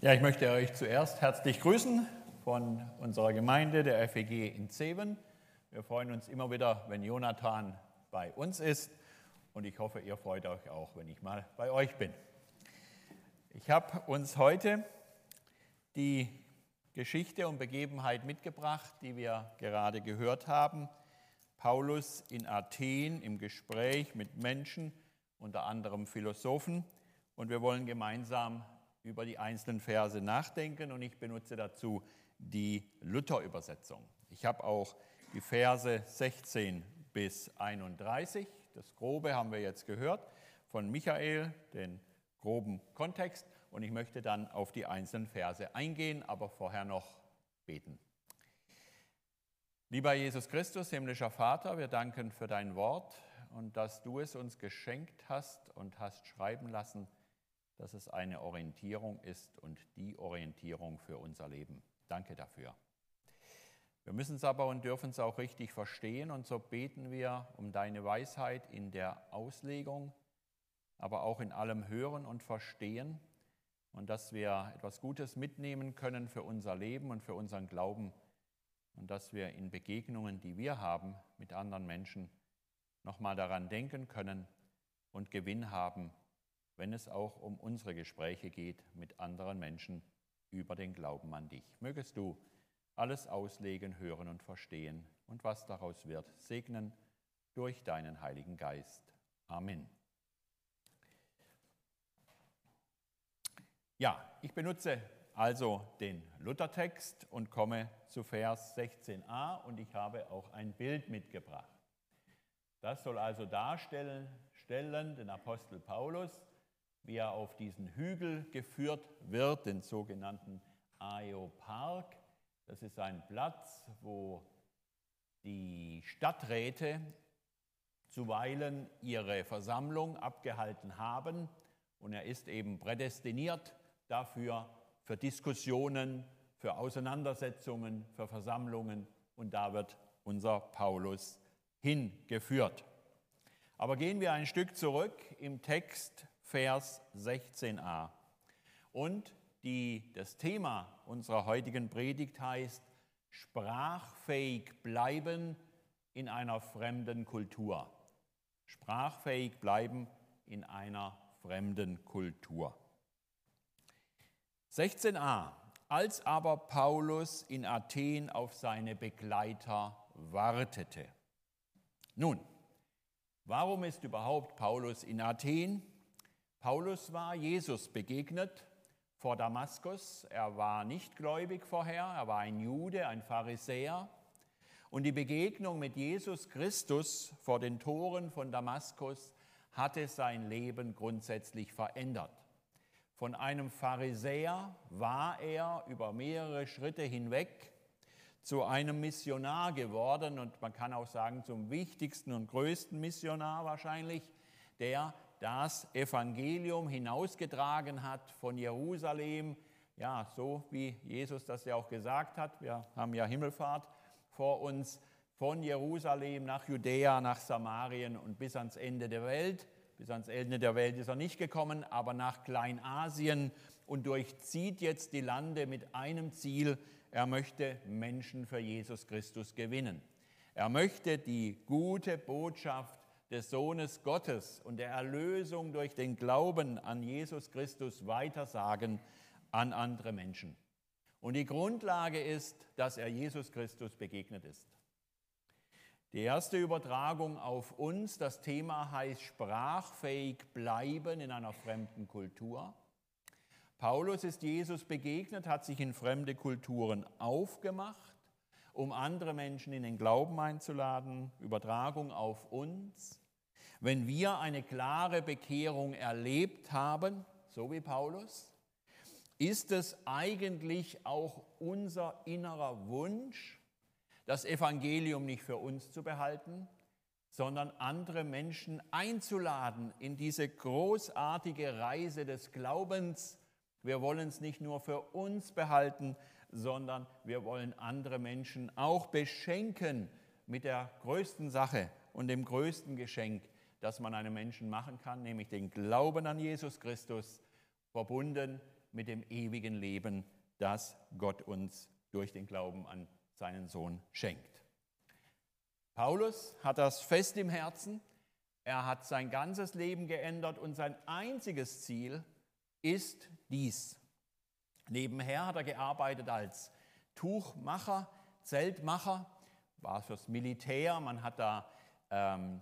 Ja, ich möchte euch zuerst herzlich grüßen von unserer Gemeinde, der FEG in Zeven. Wir freuen uns immer wieder, wenn Jonathan bei uns ist und ich hoffe, ihr freut euch auch, wenn ich mal bei euch bin. Ich habe uns heute die Geschichte und Begebenheit mitgebracht, die wir gerade gehört haben. Paulus in Athen im Gespräch mit Menschen, unter anderem Philosophen. Und wir wollen gemeinsam über die einzelnen Verse nachdenken und ich benutze dazu die Luther-Übersetzung. Ich habe auch die Verse 16 bis 31, das Grobe haben wir jetzt gehört von Michael, den groben Kontext und ich möchte dann auf die einzelnen Verse eingehen, aber vorher noch beten. Lieber Jesus Christus, himmlischer Vater, wir danken für dein Wort und dass du es uns geschenkt hast und hast schreiben lassen dass es eine Orientierung ist und die Orientierung für unser Leben. Danke dafür. Wir müssen es aber und dürfen es auch richtig verstehen und so beten wir um deine Weisheit in der Auslegung, aber auch in allem Hören und Verstehen und dass wir etwas Gutes mitnehmen können für unser Leben und für unseren Glauben und dass wir in Begegnungen, die wir haben mit anderen Menschen, nochmal daran denken können und Gewinn haben wenn es auch um unsere Gespräche geht mit anderen Menschen über den Glauben an dich. Mögest du alles auslegen, hören und verstehen und was daraus wird, segnen durch deinen Heiligen Geist. Amen. Ja, ich benutze also den Luthertext und komme zu Vers 16a und ich habe auch ein Bild mitgebracht. Das soll also darstellen stellen, den Apostel Paulus wie er auf diesen Hügel geführt wird, den sogenannten Aeopark. Das ist ein Platz, wo die Stadträte zuweilen ihre Versammlung abgehalten haben und er ist eben prädestiniert dafür, für Diskussionen, für Auseinandersetzungen, für Versammlungen und da wird unser Paulus hingeführt. Aber gehen wir ein Stück zurück im Text Vers 16a. Und die, das Thema unserer heutigen Predigt heißt sprachfähig bleiben in einer fremden Kultur. Sprachfähig bleiben in einer fremden Kultur. 16a. Als aber Paulus in Athen auf seine Begleiter wartete. Nun, warum ist überhaupt Paulus in Athen? Paulus war Jesus begegnet vor Damaskus. Er war nicht gläubig vorher, er war ein Jude, ein Pharisäer. Und die Begegnung mit Jesus Christus vor den Toren von Damaskus hatte sein Leben grundsätzlich verändert. Von einem Pharisäer war er über mehrere Schritte hinweg zu einem Missionar geworden und man kann auch sagen zum wichtigsten und größten Missionar wahrscheinlich, der das Evangelium hinausgetragen hat von Jerusalem, ja, so wie Jesus das ja auch gesagt hat. Wir haben ja Himmelfahrt vor uns von Jerusalem nach Judäa, nach Samarien und bis ans Ende der Welt. Bis ans Ende der Welt ist er nicht gekommen, aber nach Kleinasien und durchzieht jetzt die Lande mit einem Ziel. Er möchte Menschen für Jesus Christus gewinnen. Er möchte die gute Botschaft des Sohnes Gottes und der Erlösung durch den Glauben an Jesus Christus weitersagen an andere Menschen. Und die Grundlage ist, dass er Jesus Christus begegnet ist. Die erste Übertragung auf uns, das Thema heißt sprachfähig bleiben in einer fremden Kultur. Paulus ist Jesus begegnet, hat sich in fremde Kulturen aufgemacht um andere Menschen in den Glauben einzuladen, Übertragung auf uns. Wenn wir eine klare Bekehrung erlebt haben, so wie Paulus, ist es eigentlich auch unser innerer Wunsch, das Evangelium nicht für uns zu behalten, sondern andere Menschen einzuladen in diese großartige Reise des Glaubens. Wir wollen es nicht nur für uns behalten, sondern wir wollen andere Menschen auch beschenken mit der größten Sache und dem größten Geschenk, das man einem Menschen machen kann, nämlich den Glauben an Jesus Christus, verbunden mit dem ewigen Leben, das Gott uns durch den Glauben an seinen Sohn schenkt. Paulus hat das fest im Herzen. Er hat sein ganzes Leben geändert und sein einziges Ziel ist dies. Nebenher hat er gearbeitet als Tuchmacher, Zeltmacher, war fürs Militär. Man hat da ähm,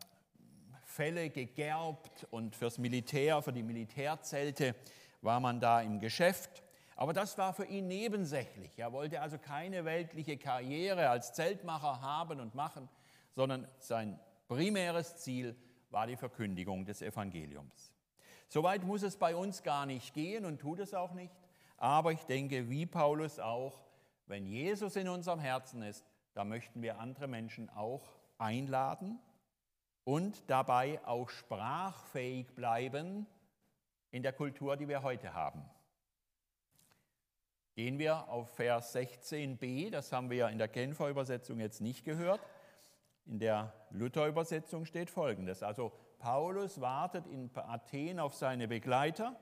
Felle gegerbt und fürs Militär, für die Militärzelte war man da im Geschäft. Aber das war für ihn nebensächlich. Er wollte also keine weltliche Karriere als Zeltmacher haben und machen, sondern sein primäres Ziel war die Verkündigung des Evangeliums. Soweit muss es bei uns gar nicht gehen und tut es auch nicht. Aber ich denke, wie Paulus auch, wenn Jesus in unserem Herzen ist, da möchten wir andere Menschen auch einladen und dabei auch sprachfähig bleiben in der Kultur, die wir heute haben. Gehen wir auf Vers 16b, das haben wir ja in der Genfer Übersetzung jetzt nicht gehört. In der Luther-Übersetzung steht folgendes. Also Paulus wartet in Athen auf seine Begleiter.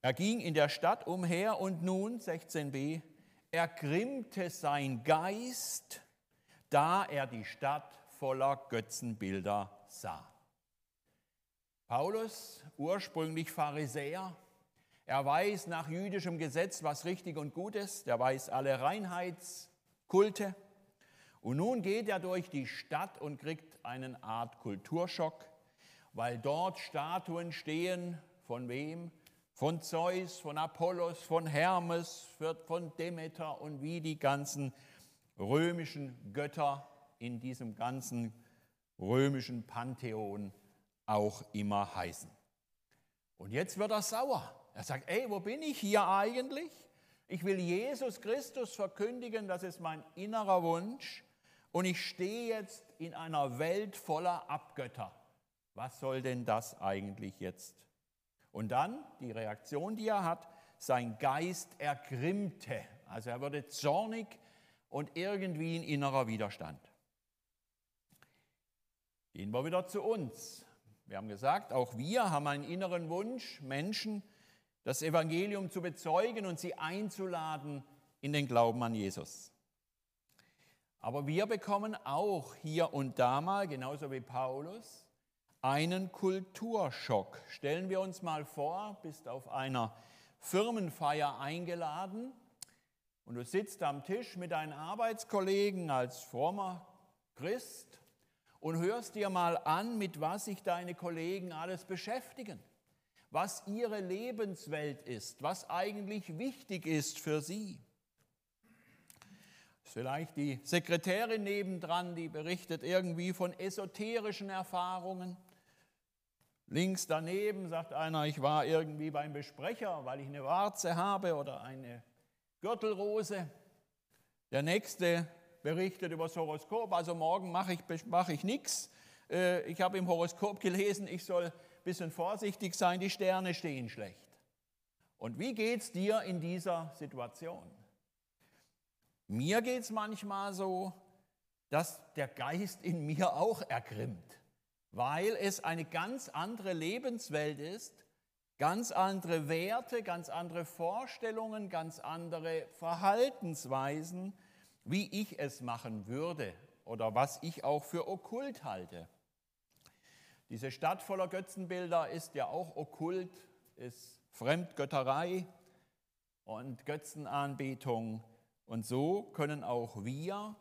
Er ging in der Stadt umher und nun, 16b, ergrimmte sein Geist, da er die Stadt voller Götzenbilder sah. Paulus, ursprünglich Pharisäer, er weiß nach jüdischem Gesetz, was richtig und gut ist, er weiß alle Reinheitskulte. Und nun geht er durch die Stadt und kriegt eine Art Kulturschock, weil dort Statuen stehen, von wem? Von Zeus, von Apollos, von Hermes, von Demeter und wie die ganzen römischen Götter in diesem ganzen römischen Pantheon auch immer heißen. Und jetzt wird er sauer. Er sagt, ey, wo bin ich hier eigentlich? Ich will Jesus Christus verkündigen, das ist mein innerer Wunsch. Und ich stehe jetzt in einer Welt voller Abgötter. Was soll denn das eigentlich jetzt? Und dann die Reaktion, die er hat, sein Geist ergrimmte. Also er wurde zornig und irgendwie ein innerer Widerstand. Gehen wir wieder zu uns. Wir haben gesagt, auch wir haben einen inneren Wunsch, Menschen das Evangelium zu bezeugen und sie einzuladen in den Glauben an Jesus. Aber wir bekommen auch hier und da mal, genauso wie Paulus, einen Kulturschock. Stellen wir uns mal vor, bist auf einer Firmenfeier eingeladen und du sitzt am Tisch mit deinen Arbeitskollegen als frommer Christ und hörst dir mal an, mit was sich deine Kollegen alles beschäftigen, was ihre Lebenswelt ist, was eigentlich wichtig ist für sie. Vielleicht die Sekretärin nebendran, die berichtet irgendwie von esoterischen Erfahrungen. Links daneben sagt einer, ich war irgendwie beim Besprecher, weil ich eine Warze habe oder eine Gürtelrose. Der nächste berichtet über das Horoskop, also morgen mache ich, mache ich nichts. Äh, ich habe im Horoskop gelesen, ich soll ein bisschen vorsichtig sein, die Sterne stehen schlecht. Und wie geht es dir in dieser Situation? Mir geht es manchmal so, dass der Geist in mir auch ergrimmt, weil es eine ganz andere Lebenswelt ist, ganz andere Werte, ganz andere Vorstellungen, ganz andere Verhaltensweisen wie ich es machen würde oder was ich auch für okkult halte. Diese Stadt voller Götzenbilder ist ja auch okkult, ist Fremdgötterei und Götzenanbetung. Und so können auch wir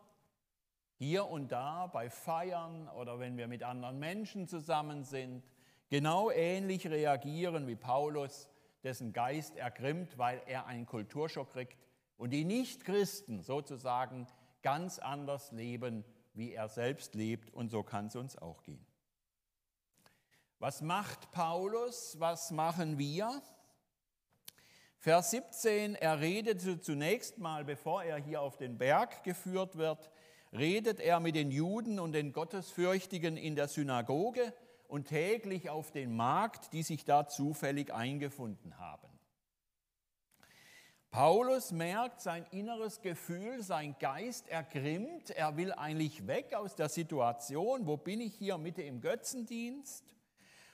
hier und da bei Feiern oder wenn wir mit anderen Menschen zusammen sind, genau ähnlich reagieren wie Paulus, dessen Geist ergrimmt, weil er einen Kulturschock kriegt und die Nichtchristen sozusagen ganz anders leben, wie er selbst lebt. Und so kann es uns auch gehen. Was macht Paulus? Was machen wir? Vers 17, er redet zunächst mal, bevor er hier auf den Berg geführt wird, redet er mit den Juden und den Gottesfürchtigen in der Synagoge und täglich auf den Markt, die sich da zufällig eingefunden haben. Paulus merkt sein inneres Gefühl, sein Geist ergrimmt, er will eigentlich weg aus der Situation, wo bin ich hier Mitte im Götzendienst?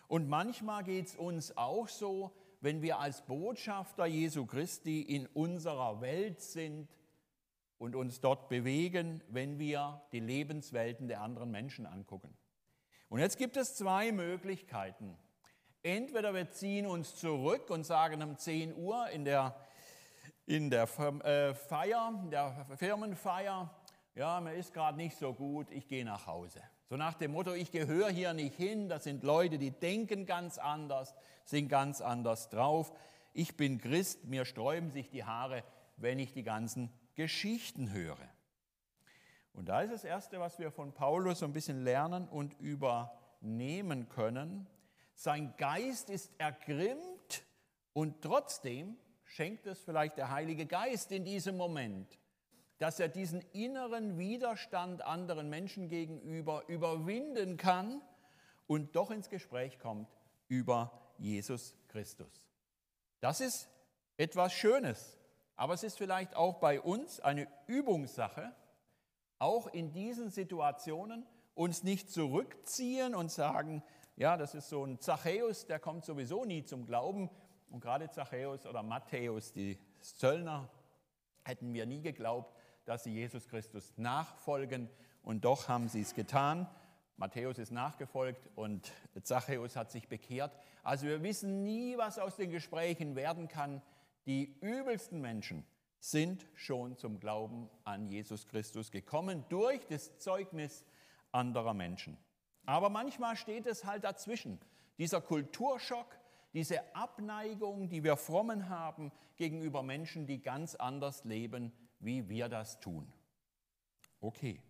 Und manchmal geht es uns auch so, wenn wir als Botschafter Jesu Christi in unserer Welt sind und uns dort bewegen, wenn wir die Lebenswelten der anderen Menschen angucken. Und jetzt gibt es zwei Möglichkeiten. Entweder wir ziehen uns zurück und sagen um 10 Uhr in der, in der äh, Feier, der Firmenfeier, ja, mir ist gerade nicht so gut, ich gehe nach Hause. So nach dem Motto, ich gehöre hier nicht hin, das sind Leute, die denken ganz anders, sind ganz anders drauf. Ich bin Christ, mir sträuben sich die Haare, wenn ich die ganzen Geschichten höre. Und da ist das Erste, was wir von Paulus so ein bisschen lernen und übernehmen können. Sein Geist ist ergrimmt und trotzdem schenkt es vielleicht der Heilige Geist in diesem Moment, dass er diesen inneren Widerstand anderen Menschen gegenüber überwinden kann und doch ins Gespräch kommt über Jesus Christus. Das ist etwas Schönes, aber es ist vielleicht auch bei uns eine Übungssache, auch in diesen Situationen uns nicht zurückziehen und sagen, ja, das ist so ein Zachäus, der kommt sowieso nie zum Glauben. Und gerade Zachäus oder Matthäus, die Zöllner, hätten wir nie geglaubt, dass sie Jesus Christus nachfolgen. Und doch haben sie es getan. Matthäus ist nachgefolgt und Zachäus hat sich bekehrt. Also wir wissen nie, was aus den Gesprächen werden kann. Die übelsten Menschen sind schon zum Glauben an Jesus Christus gekommen durch das Zeugnis anderer Menschen. Aber manchmal steht es halt dazwischen. Dieser Kulturschock, diese Abneigung, die wir Frommen haben gegenüber Menschen, die ganz anders leben, wie wir das tun. Okay,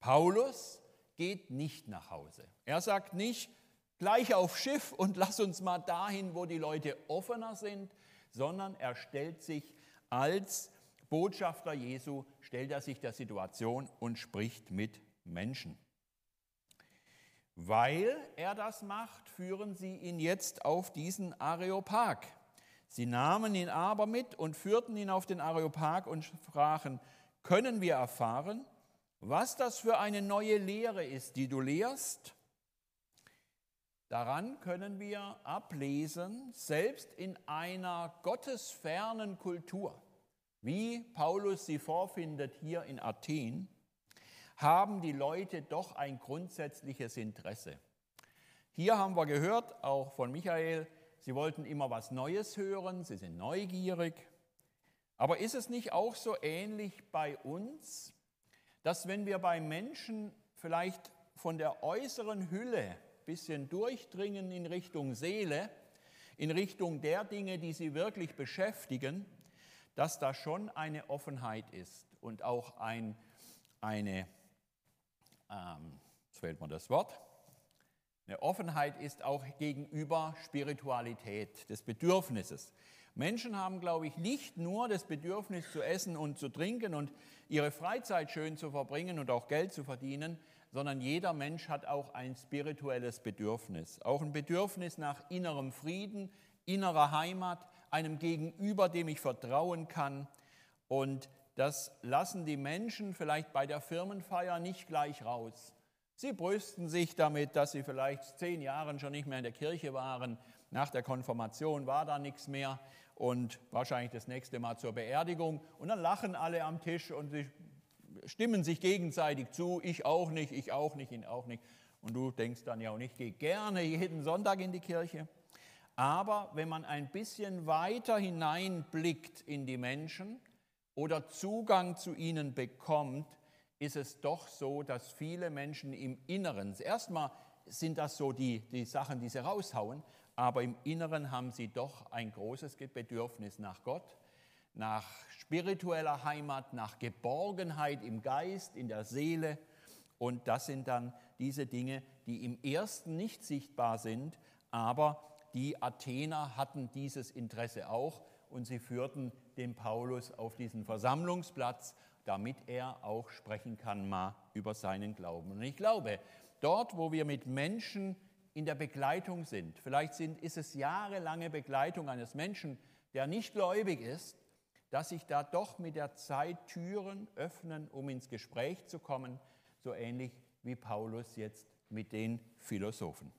Paulus geht nicht nach Hause. Er sagt nicht, gleich auf Schiff und lass uns mal dahin, wo die Leute offener sind, sondern er stellt sich als Botschafter Jesu stellt er sich der Situation und spricht mit Menschen. Weil er das macht, führen sie ihn jetzt auf diesen Areopag. Sie nahmen ihn aber mit und führten ihn auf den Areopag und sprachen, können wir erfahren, was das für eine neue Lehre ist, die du lehrst? Daran können wir ablesen, selbst in einer gottesfernen Kultur, wie Paulus sie vorfindet hier in Athen, haben die Leute doch ein grundsätzliches Interesse. Hier haben wir gehört, auch von Michael, sie wollten immer was Neues hören, sie sind neugierig. Aber ist es nicht auch so ähnlich bei uns, dass wenn wir bei Menschen vielleicht von der äußeren Hülle bisschen durchdringen in Richtung Seele, in Richtung der Dinge, die sie wirklich beschäftigen, dass da schon eine Offenheit ist und auch ein, eine, ähm, jetzt fehlt mir das Wort, eine Offenheit ist auch gegenüber Spiritualität, des Bedürfnisses. Menschen haben, glaube ich, nicht nur das Bedürfnis zu essen und zu trinken und ihre Freizeit schön zu verbringen und auch Geld zu verdienen, sondern jeder Mensch hat auch ein spirituelles Bedürfnis, auch ein Bedürfnis nach innerem Frieden, innerer Heimat, einem Gegenüber, dem ich vertrauen kann. Und das lassen die Menschen vielleicht bei der Firmenfeier nicht gleich raus. Sie brüsten sich damit, dass sie vielleicht zehn Jahre schon nicht mehr in der Kirche waren. Nach der Konfirmation war da nichts mehr und wahrscheinlich das nächste Mal zur Beerdigung. Und dann lachen alle am Tisch und sie stimmen sich gegenseitig zu. Ich auch nicht, ich auch nicht, ihn auch nicht. Und du denkst dann ja auch nicht, geh gerne jeden Sonntag in die Kirche. Aber wenn man ein bisschen weiter hineinblickt in die Menschen oder Zugang zu ihnen bekommt, ist es doch so, dass viele Menschen im Inneren, erstmal sind das so die, die Sachen, die sie raushauen, aber im Inneren haben sie doch ein großes Bedürfnis nach Gott, nach spiritueller Heimat, nach Geborgenheit im Geist, in der Seele. Und das sind dann diese Dinge, die im ersten nicht sichtbar sind, aber die Athener hatten dieses Interesse auch und sie führten den Paulus auf diesen Versammlungsplatz, damit er auch sprechen kann mal über seinen Glauben. Und ich glaube, dort, wo wir mit Menschen in der Begleitung sind, vielleicht sind, ist es jahrelange Begleitung eines Menschen, der nicht gläubig ist, dass sich da doch mit der Zeit Türen öffnen, um ins Gespräch zu kommen, so ähnlich wie Paulus jetzt mit den Philosophen.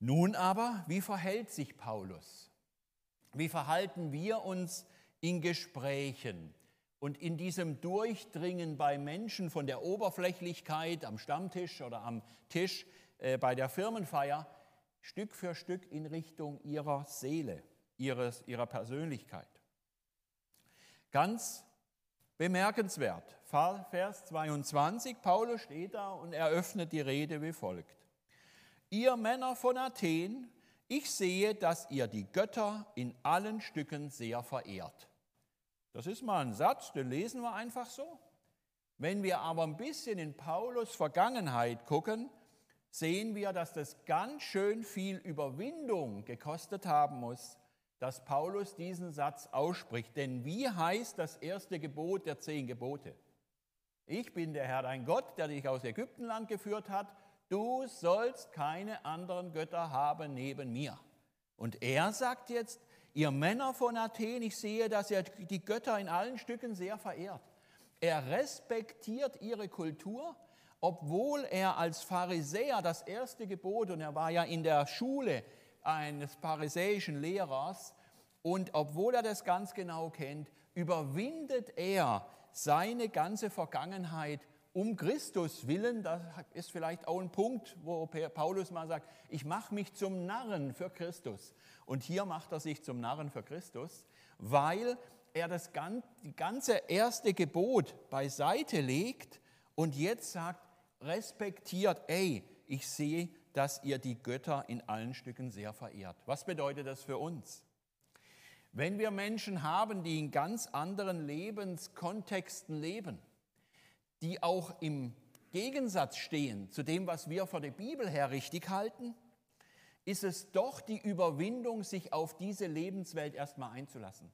Nun aber, wie verhält sich Paulus? Wie verhalten wir uns in Gesprächen und in diesem Durchdringen bei Menschen von der Oberflächlichkeit am Stammtisch oder am Tisch äh, bei der Firmenfeier Stück für Stück in Richtung ihrer Seele, ihres, ihrer Persönlichkeit? Ganz bemerkenswert, Vers 22, Paulus steht da und eröffnet die Rede wie folgt. Ihr Männer von Athen, ich sehe, dass ihr die Götter in allen Stücken sehr verehrt. Das ist mal ein Satz, den lesen wir einfach so. Wenn wir aber ein bisschen in Paulus Vergangenheit gucken, sehen wir, dass das ganz schön viel Überwindung gekostet haben muss, dass Paulus diesen Satz ausspricht. Denn wie heißt das erste Gebot der zehn Gebote? Ich bin der Herr dein Gott, der dich aus Ägyptenland geführt hat du sollst keine anderen Götter haben neben mir. Und er sagt jetzt, ihr Männer von Athen, ich sehe, dass er die Götter in allen Stücken sehr verehrt. Er respektiert ihre Kultur, obwohl er als Pharisäer das erste Gebot, und er war ja in der Schule eines pharisäischen Lehrers, und obwohl er das ganz genau kennt, überwindet er seine ganze Vergangenheit um Christus willen, das ist vielleicht auch ein Punkt, wo Paulus mal sagt, ich mache mich zum Narren für Christus. Und hier macht er sich zum Narren für Christus, weil er das ganze erste Gebot beiseite legt und jetzt sagt, respektiert, ey, ich sehe, dass ihr die Götter in allen Stücken sehr verehrt. Was bedeutet das für uns? Wenn wir Menschen haben, die in ganz anderen Lebenskontexten leben, die auch im Gegensatz stehen zu dem, was wir von der Bibel her richtig halten, ist es doch die Überwindung, sich auf diese Lebenswelt erstmal einzulassen.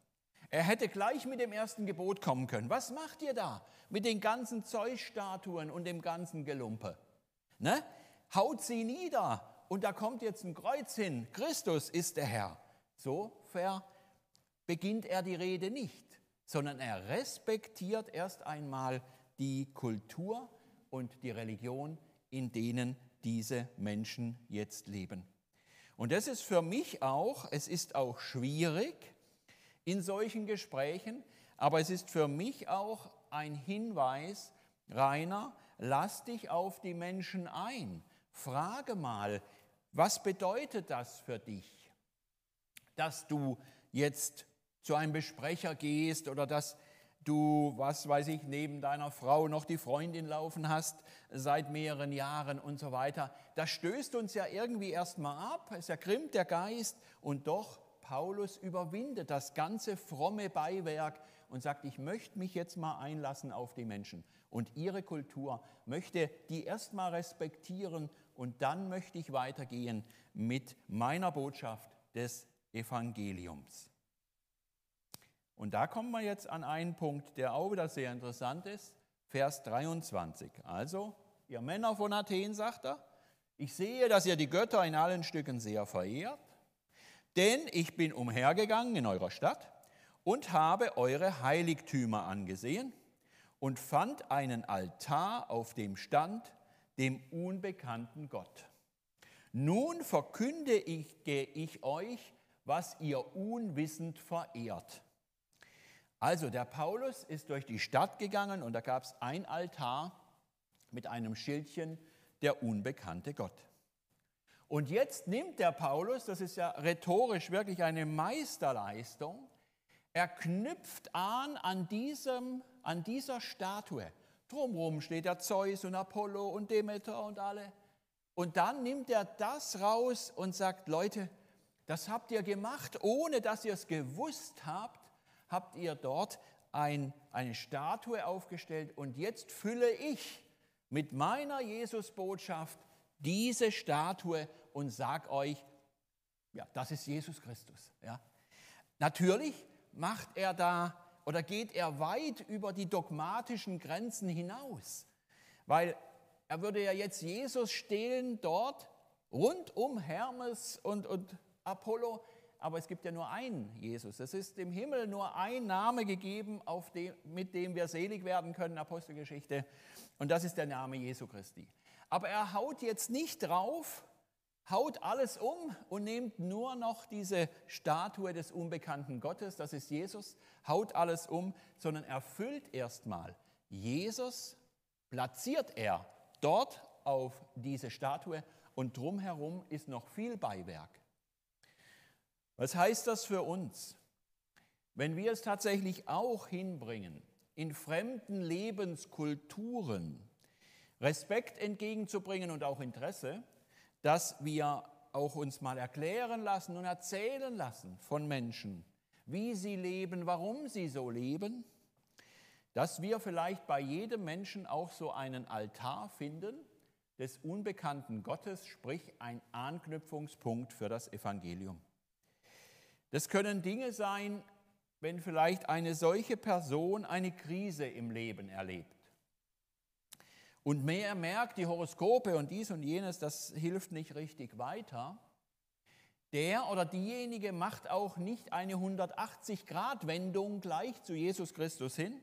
Er hätte gleich mit dem ersten Gebot kommen können. Was macht ihr da mit den ganzen Zeusstatuen und dem ganzen Gelumpe? Ne? Haut sie nieder und da kommt jetzt ein Kreuz hin. Christus ist der Herr. So beginnt er die Rede nicht, sondern er respektiert erst einmal die Kultur und die Religion, in denen diese Menschen jetzt leben. Und das ist für mich auch, es ist auch schwierig in solchen Gesprächen, aber es ist für mich auch ein Hinweis, Rainer, lass dich auf die Menschen ein. Frage mal, was bedeutet das für dich, dass du jetzt zu einem Besprecher gehst oder dass du, was weiß ich, neben deiner Frau noch die Freundin laufen hast seit mehreren Jahren und so weiter. Das stößt uns ja irgendwie erstmal ab, es ergrimmt der Geist. Und doch Paulus überwindet das ganze fromme Beiwerk und sagt, ich möchte mich jetzt mal einlassen auf die Menschen. Und ihre Kultur, möchte die erstmal respektieren und dann möchte ich weitergehen mit meiner Botschaft des Evangeliums. Und da kommen wir jetzt an einen Punkt, der auch wieder sehr interessant ist. Vers 23. Also, ihr Männer von Athen, sagt er, ich sehe, dass ihr die Götter in allen Stücken sehr verehrt, denn ich bin umhergegangen in eurer Stadt und habe eure Heiligtümer angesehen und fand einen Altar, auf dem stand dem unbekannten Gott. Nun verkünde ich, ich euch, was ihr unwissend verehrt. Also der Paulus ist durch die Stadt gegangen und da gab es ein Altar mit einem Schildchen, der unbekannte Gott. Und jetzt nimmt der Paulus, das ist ja rhetorisch wirklich eine Meisterleistung, er knüpft an an, diesem, an dieser Statue. Drumherum steht der Zeus und Apollo und Demeter und alle. Und dann nimmt er das raus und sagt, Leute, das habt ihr gemacht, ohne dass ihr es gewusst habt habt ihr dort ein, eine Statue aufgestellt und jetzt fülle ich mit meiner Jesusbotschaft diese Statue und sag euch, ja, das ist Jesus Christus. Ja. Natürlich macht er da oder geht er weit über die dogmatischen Grenzen hinaus, weil er würde ja jetzt Jesus stehlen dort rund um Hermes und, und Apollo aber es gibt ja nur einen Jesus. Es ist im Himmel nur ein Name gegeben, dem, mit dem wir selig werden können, Apostelgeschichte. Und das ist der Name Jesu Christi. Aber er haut jetzt nicht drauf, haut alles um und nehmt nur noch diese Statue des unbekannten Gottes, das ist Jesus, haut alles um, sondern erfüllt erstmal. Jesus platziert er dort auf diese Statue und drumherum ist noch viel Beiwerk. Was heißt das für uns? Wenn wir es tatsächlich auch hinbringen, in fremden Lebenskulturen Respekt entgegenzubringen und auch Interesse, dass wir auch uns mal erklären lassen und erzählen lassen von Menschen, wie sie leben, warum sie so leben, dass wir vielleicht bei jedem Menschen auch so einen Altar finden des unbekannten Gottes, sprich ein Anknüpfungspunkt für das Evangelium. Das können Dinge sein, wenn vielleicht eine solche Person eine Krise im Leben erlebt und mehr merkt, die Horoskope und dies und jenes, das hilft nicht richtig weiter, der oder diejenige macht auch nicht eine 180-Grad-Wendung gleich zu Jesus Christus hin,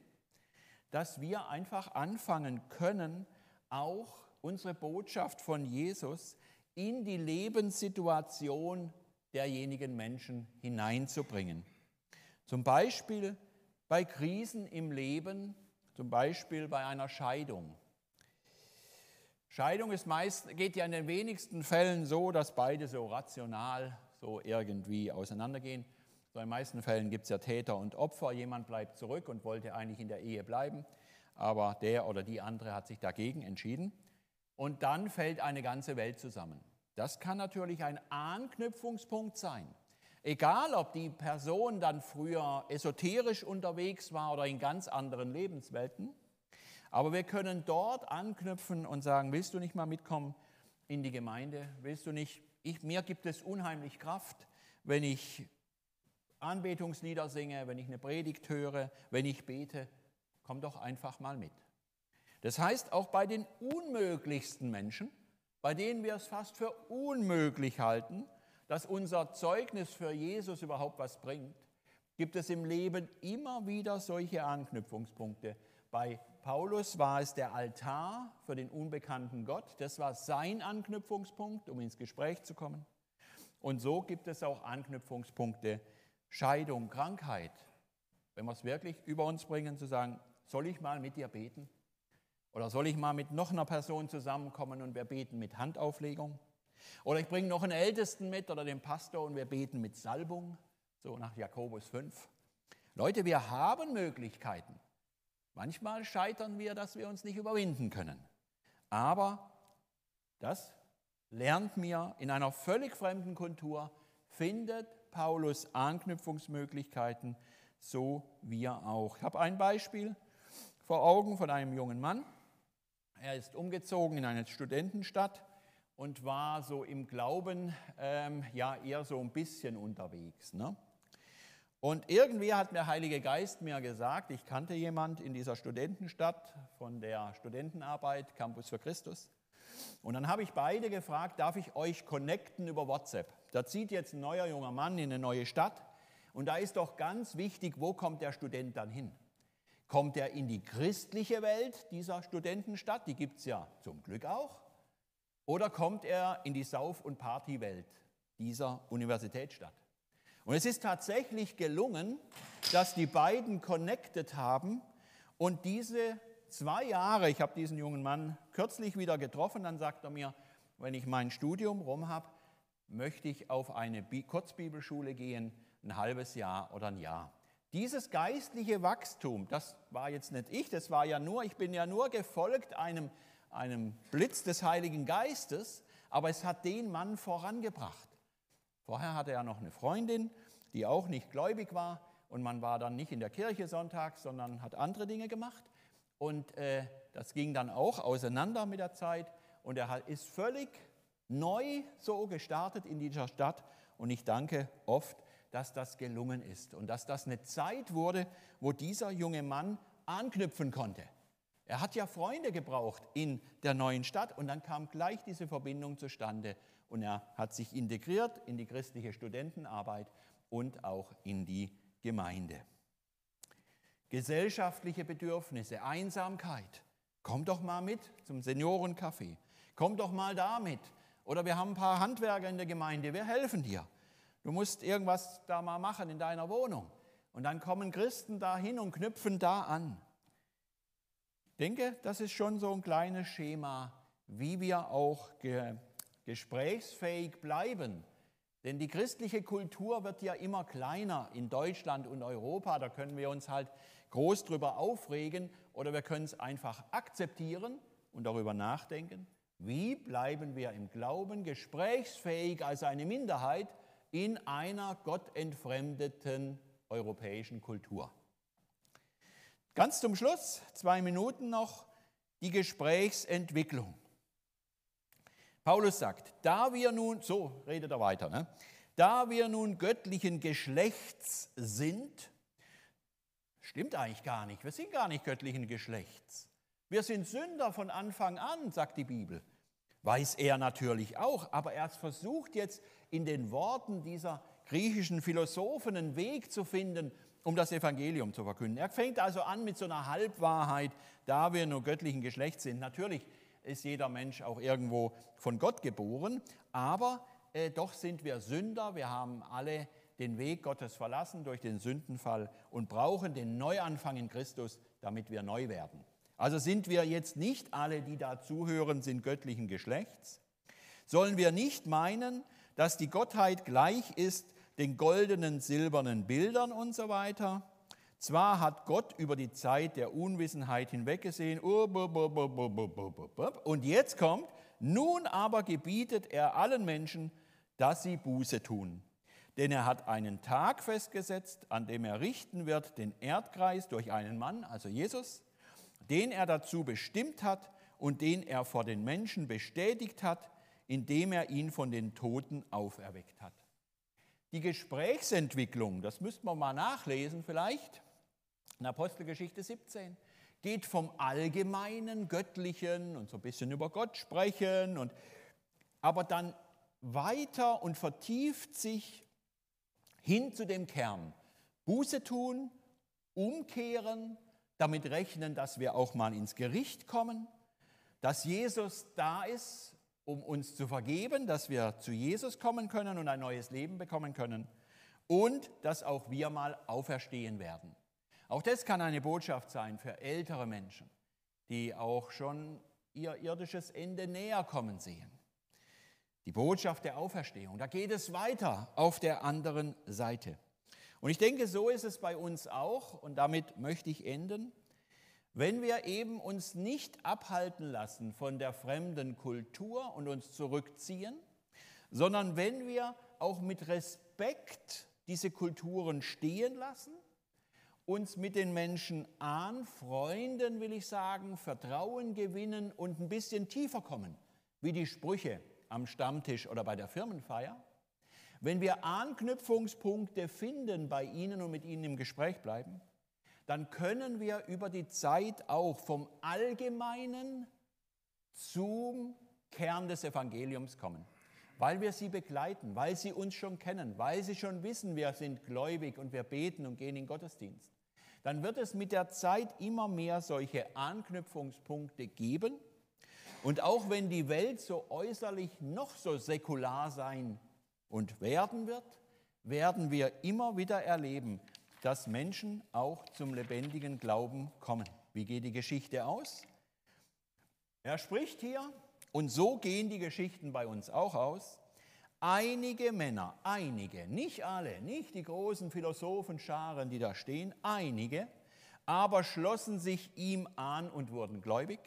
dass wir einfach anfangen können, auch unsere Botschaft von Jesus in die Lebenssituation derjenigen Menschen hineinzubringen. Zum Beispiel bei Krisen im Leben, zum Beispiel bei einer Scheidung. Scheidung ist meist, geht ja in den wenigsten Fällen so, dass beide so rational so irgendwie auseinandergehen. So in den meisten Fällen gibt es ja Täter und Opfer. Jemand bleibt zurück und wollte eigentlich in der Ehe bleiben, aber der oder die andere hat sich dagegen entschieden. Und dann fällt eine ganze Welt zusammen. Das kann natürlich ein Anknüpfungspunkt sein. Egal, ob die Person dann früher esoterisch unterwegs war oder in ganz anderen Lebenswelten. Aber wir können dort anknüpfen und sagen, willst du nicht mal mitkommen in die Gemeinde? Willst du nicht? Ich, mir gibt es unheimlich Kraft, wenn ich Anbetungslieder singe, wenn ich eine Predigt höre, wenn ich bete. Komm doch einfach mal mit. Das heißt, auch bei den unmöglichsten Menschen, bei denen wir es fast für unmöglich halten, dass unser Zeugnis für Jesus überhaupt was bringt, gibt es im Leben immer wieder solche Anknüpfungspunkte. Bei Paulus war es der Altar für den unbekannten Gott. Das war sein Anknüpfungspunkt, um ins Gespräch zu kommen. Und so gibt es auch Anknüpfungspunkte Scheidung, Krankheit. Wenn wir es wirklich über uns bringen, zu sagen, soll ich mal mit dir beten? Oder soll ich mal mit noch einer Person zusammenkommen und wir beten mit Handauflegung? Oder ich bringe noch einen Ältesten mit oder den Pastor und wir beten mit Salbung, so nach Jakobus 5. Leute, wir haben Möglichkeiten. Manchmal scheitern wir, dass wir uns nicht überwinden können. Aber das lernt mir in einer völlig fremden Kultur, findet Paulus Anknüpfungsmöglichkeiten, so wir auch. Ich habe ein Beispiel vor Augen von einem jungen Mann. Er ist umgezogen in eine Studentenstadt und war so im Glauben ähm, ja eher so ein bisschen unterwegs. Ne? Und irgendwie hat der Heilige Geist mir gesagt, ich kannte jemand in dieser Studentenstadt von der Studentenarbeit Campus für Christus. Und dann habe ich beide gefragt, darf ich euch connecten über WhatsApp? Da zieht jetzt ein neuer junger Mann in eine neue Stadt. Und da ist doch ganz wichtig, wo kommt der Student dann hin? Kommt er in die christliche Welt dieser Studentenstadt? Die gibt es ja zum Glück auch. Oder kommt er in die Sauf- und Partywelt dieser Universitätsstadt? Und es ist tatsächlich gelungen, dass die beiden connected haben und diese zwei Jahre, ich habe diesen jungen Mann kürzlich wieder getroffen, dann sagt er mir, wenn ich mein Studium rum habe, möchte ich auf eine Kurzbibelschule gehen, ein halbes Jahr oder ein Jahr. Dieses geistliche Wachstum, das war jetzt nicht ich, das war ja nur, ich bin ja nur gefolgt einem, einem Blitz des Heiligen Geistes, aber es hat den Mann vorangebracht. Vorher hatte er noch eine Freundin, die auch nicht gläubig war und man war dann nicht in der Kirche sonntags, sondern hat andere Dinge gemacht. Und äh, das ging dann auch auseinander mit der Zeit und er ist völlig neu so gestartet in dieser Stadt und ich danke oft, dass das gelungen ist und dass das eine Zeit wurde, wo dieser junge Mann anknüpfen konnte. Er hat ja Freunde gebraucht in der neuen Stadt und dann kam gleich diese Verbindung zustande und er hat sich integriert in die christliche Studentenarbeit und auch in die Gemeinde. Gesellschaftliche Bedürfnisse, Einsamkeit. Komm doch mal mit zum Seniorencafé. Komm doch mal damit Oder wir haben ein paar Handwerker in der Gemeinde, wir helfen dir. Du musst irgendwas da mal machen in deiner Wohnung. Und dann kommen Christen dahin und knüpfen da an. Ich denke, das ist schon so ein kleines Schema, wie wir auch gesprächsfähig bleiben. Denn die christliche Kultur wird ja immer kleiner in Deutschland und Europa. Da können wir uns halt groß drüber aufregen oder wir können es einfach akzeptieren und darüber nachdenken. Wie bleiben wir im Glauben gesprächsfähig als eine Minderheit in einer gottentfremdeten europäischen Kultur? Ganz zum Schluss, zwei Minuten noch, die Gesprächsentwicklung. Paulus sagt, da wir nun, so redet er weiter, ne? da wir nun göttlichen Geschlechts sind, stimmt eigentlich gar nicht, wir sind gar nicht göttlichen Geschlechts. Wir sind Sünder von Anfang an, sagt die Bibel. Weiß er natürlich auch, aber er versucht jetzt in den Worten dieser griechischen Philosophen einen Weg zu finden, um das Evangelium zu verkünden. Er fängt also an mit so einer Halbwahrheit, da wir nur göttlichen Geschlechts sind. Natürlich ist jeder Mensch auch irgendwo von Gott geboren, aber äh, doch sind wir Sünder. Wir haben alle den Weg Gottes verlassen durch den Sündenfall und brauchen den Neuanfang in Christus, damit wir neu werden. Also sind wir jetzt nicht alle, die da zuhören, sind göttlichen Geschlechts. Sollen wir nicht meinen, dass die Gottheit gleich ist den goldenen, silbernen Bildern und so weiter? Zwar hat Gott über die Zeit der Unwissenheit hinweggesehen, und jetzt kommt, nun aber gebietet er allen Menschen, dass sie Buße tun. Denn er hat einen Tag festgesetzt, an dem er richten wird den Erdkreis durch einen Mann, also Jesus, den er dazu bestimmt hat und den er vor den Menschen bestätigt hat, indem er ihn von den Toten auferweckt hat. Die Gesprächsentwicklung, das müssten wir mal nachlesen vielleicht, in Apostelgeschichte 17, geht vom allgemeinen, göttlichen und so ein bisschen über Gott sprechen, und, aber dann weiter und vertieft sich hin zu dem Kern. Buße tun, umkehren, damit rechnen, dass wir auch mal ins Gericht kommen, dass Jesus da ist, um uns zu vergeben, dass wir zu Jesus kommen können und ein neues Leben bekommen können und dass auch wir mal auferstehen werden. Auch das kann eine Botschaft sein für ältere Menschen, die auch schon ihr irdisches Ende näher kommen sehen. Die Botschaft der Auferstehung, da geht es weiter auf der anderen Seite. Und ich denke, so ist es bei uns auch, und damit möchte ich enden, wenn wir eben uns nicht abhalten lassen von der fremden Kultur und uns zurückziehen, sondern wenn wir auch mit Respekt diese Kulturen stehen lassen, uns mit den Menschen anfreunden, will ich sagen, Vertrauen gewinnen und ein bisschen tiefer kommen, wie die Sprüche am Stammtisch oder bei der Firmenfeier, wenn wir Anknüpfungspunkte finden bei Ihnen und mit Ihnen im Gespräch bleiben, dann können wir über die Zeit auch vom Allgemeinen zum Kern des Evangeliums kommen, weil wir sie begleiten, weil sie uns schon kennen, weil sie schon wissen, wir sind gläubig und wir beten und gehen in Gottesdienst. Dann wird es mit der Zeit immer mehr solche Anknüpfungspunkte geben. Und auch wenn die Welt so äußerlich noch so säkular sein und werden wird, werden wir immer wieder erleben, dass Menschen auch zum lebendigen Glauben kommen. Wie geht die Geschichte aus? Er spricht hier, und so gehen die Geschichten bei uns auch aus. Einige Männer, einige, nicht alle, nicht die großen Philosophenscharen, die da stehen, einige, aber schlossen sich ihm an und wurden gläubig.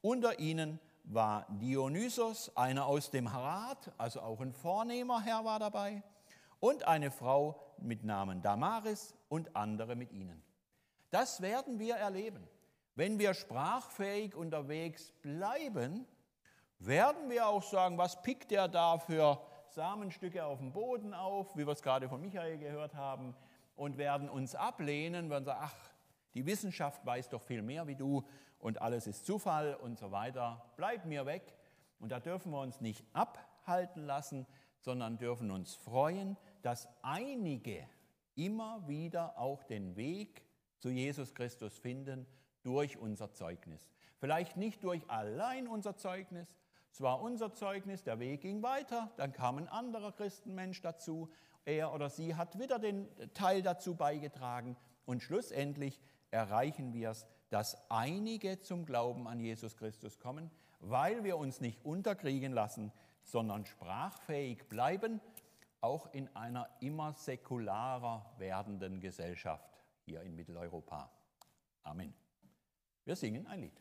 Unter ihnen war Dionysos, einer aus dem Rat, also auch ein vornehmer Herr war dabei, und eine Frau mit Namen Damaris und andere mit ihnen. Das werden wir erleben. Wenn wir sprachfähig unterwegs bleiben, werden wir auch sagen, was pickt der da für Samenstücke auf dem Boden auf, wie wir es gerade von Michael gehört haben, und werden uns ablehnen, werden sagen, ach, die Wissenschaft weiß doch viel mehr wie du und alles ist Zufall und so weiter. Bleib mir weg. Und da dürfen wir uns nicht abhalten lassen, sondern dürfen uns freuen, dass einige immer wieder auch den Weg zu Jesus Christus finden durch unser Zeugnis. Vielleicht nicht durch allein unser Zeugnis, Es war unser Zeugnis, der Weg ging weiter, dann kam ein anderer Christenmensch dazu, er oder sie hat wieder den Teil dazu beigetragen und schlussendlich erreichen wir es, dass einige zum Glauben an Jesus Christus kommen, weil wir uns nicht unterkriegen lassen, sondern sprachfähig bleiben, auch in einer immer säkularer werdenden Gesellschaft hier in Mitteleuropa. Amen. Wir singen ein Lied.